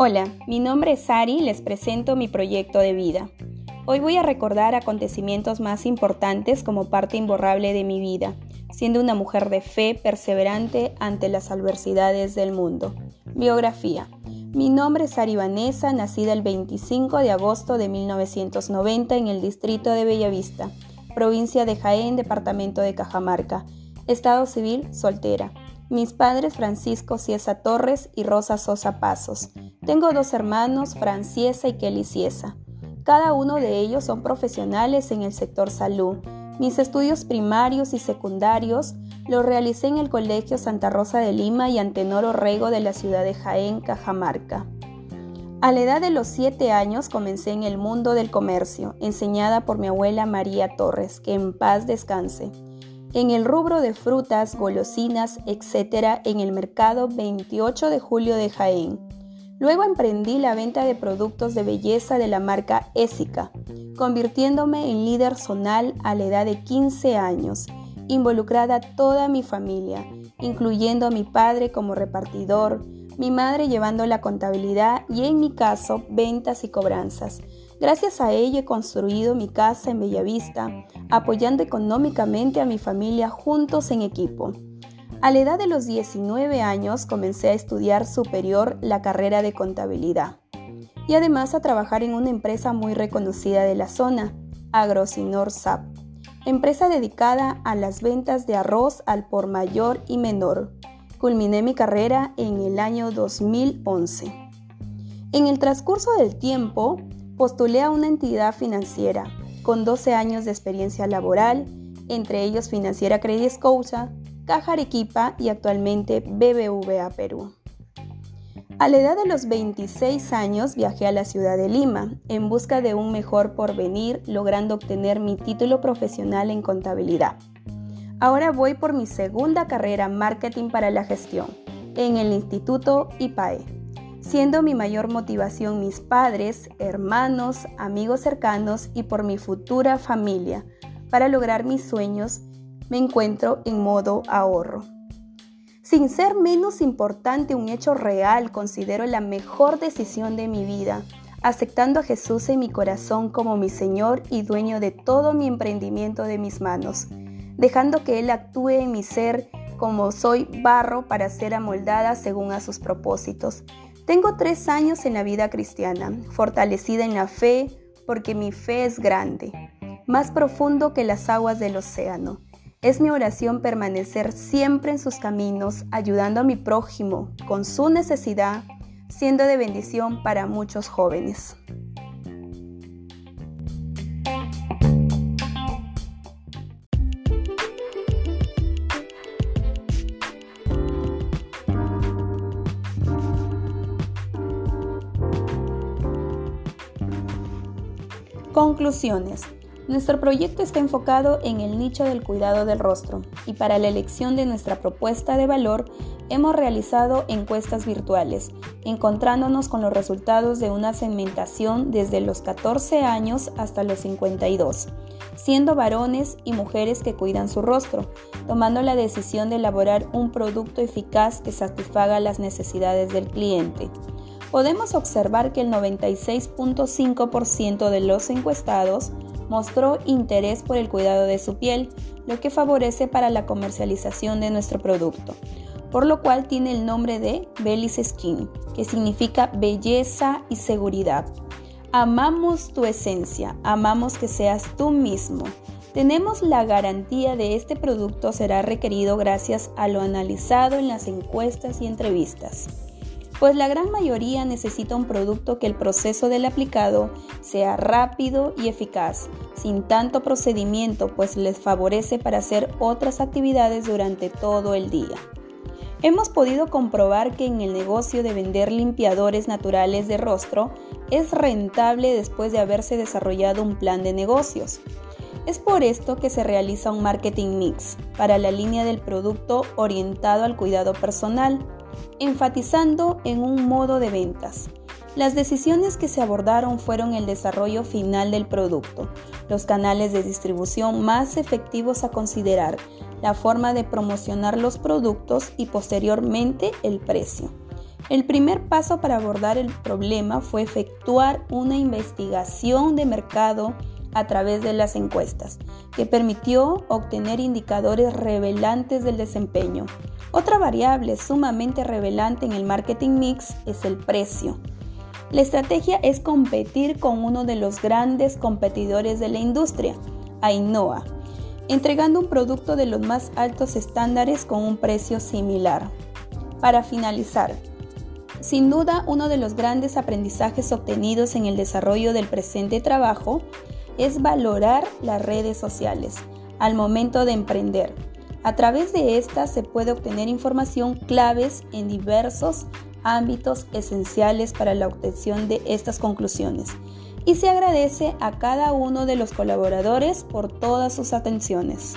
Hola, mi nombre es Sari y les presento mi proyecto de vida. Hoy voy a recordar acontecimientos más importantes como parte imborrable de mi vida, siendo una mujer de fe perseverante ante las adversidades del mundo. Biografía. Mi nombre es Sari Vanessa, nacida el 25 de agosto de 1990 en el distrito de Bellavista, provincia de Jaén, departamento de Cajamarca. Estado civil, soltera. Mis padres Francisco Ciesa Torres y Rosa Sosa Pasos. Tengo dos hermanos, Franciesa y Kelly Ciesa. Cada uno de ellos son profesionales en el sector salud. Mis estudios primarios y secundarios los realicé en el Colegio Santa Rosa de Lima y Antenor Orrego de la ciudad de Jaén, Cajamarca. A la edad de los siete años comencé en el mundo del comercio, enseñada por mi abuela María Torres, que en paz descanse en el rubro de frutas, golosinas, etc. en el mercado 28 de julio de Jaén. Luego emprendí la venta de productos de belleza de la marca Ésica, convirtiéndome en líder zonal a la edad de 15 años, involucrada toda mi familia, incluyendo a mi padre como repartidor, mi madre llevando la contabilidad y en mi caso ventas y cobranzas. Gracias a ello he construido mi casa en Bellavista, apoyando económicamente a mi familia juntos en equipo. A la edad de los 19 años comencé a estudiar superior la carrera de contabilidad y además a trabajar en una empresa muy reconocida de la zona, Agrosinor SAP, empresa dedicada a las ventas de arroz al por mayor y menor. Culminé mi carrera en el año 2011. En el transcurso del tiempo, postulé a una entidad financiera con 12 años de experiencia laboral, entre ellos Financiera Credit Scotia, Caja Arequipa y actualmente BBVA Perú. A la edad de los 26 años viajé a la ciudad de Lima en busca de un mejor porvenir, logrando obtener mi título profesional en contabilidad. Ahora voy por mi segunda carrera Marketing para la Gestión en el Instituto IPAE, siendo mi mayor motivación mis padres, hermanos, amigos cercanos y por mi futura familia. Para lograr mis sueños me encuentro en modo ahorro. Sin ser menos importante un hecho real, considero la mejor decisión de mi vida, aceptando a Jesús en mi corazón como mi Señor y dueño de todo mi emprendimiento de mis manos dejando que Él actúe en mi ser como soy barro para ser amoldada según a sus propósitos. Tengo tres años en la vida cristiana, fortalecida en la fe, porque mi fe es grande, más profundo que las aguas del océano. Es mi oración permanecer siempre en sus caminos, ayudando a mi prójimo con su necesidad, siendo de bendición para muchos jóvenes. Conclusiones. Nuestro proyecto está enfocado en el nicho del cuidado del rostro y para la elección de nuestra propuesta de valor hemos realizado encuestas virtuales, encontrándonos con los resultados de una segmentación desde los 14 años hasta los 52, siendo varones y mujeres que cuidan su rostro, tomando la decisión de elaborar un producto eficaz que satisfaga las necesidades del cliente podemos observar que el 96.5% de los encuestados mostró interés por el cuidado de su piel, lo que favorece para la comercialización de nuestro producto, por lo cual tiene el nombre de Bellis Skin, que significa belleza y seguridad. Amamos tu esencia, amamos que seas tú mismo. Tenemos la garantía de este producto será requerido gracias a lo analizado en las encuestas y entrevistas pues la gran mayoría necesita un producto que el proceso del aplicado sea rápido y eficaz, sin tanto procedimiento, pues les favorece para hacer otras actividades durante todo el día. Hemos podido comprobar que en el negocio de vender limpiadores naturales de rostro es rentable después de haberse desarrollado un plan de negocios. Es por esto que se realiza un marketing mix para la línea del producto orientado al cuidado personal enfatizando en un modo de ventas. Las decisiones que se abordaron fueron el desarrollo final del producto, los canales de distribución más efectivos a considerar, la forma de promocionar los productos y posteriormente el precio. El primer paso para abordar el problema fue efectuar una investigación de mercado a través de las encuestas, que permitió obtener indicadores revelantes del desempeño. Otra variable sumamente revelante en el marketing mix es el precio. La estrategia es competir con uno de los grandes competidores de la industria, Ainhoa, entregando un producto de los más altos estándares con un precio similar. Para finalizar, sin duda uno de los grandes aprendizajes obtenidos en el desarrollo del presente trabajo es valorar las redes sociales al momento de emprender. A través de estas se puede obtener información claves en diversos ámbitos esenciales para la obtención de estas conclusiones. Y se agradece a cada uno de los colaboradores por todas sus atenciones.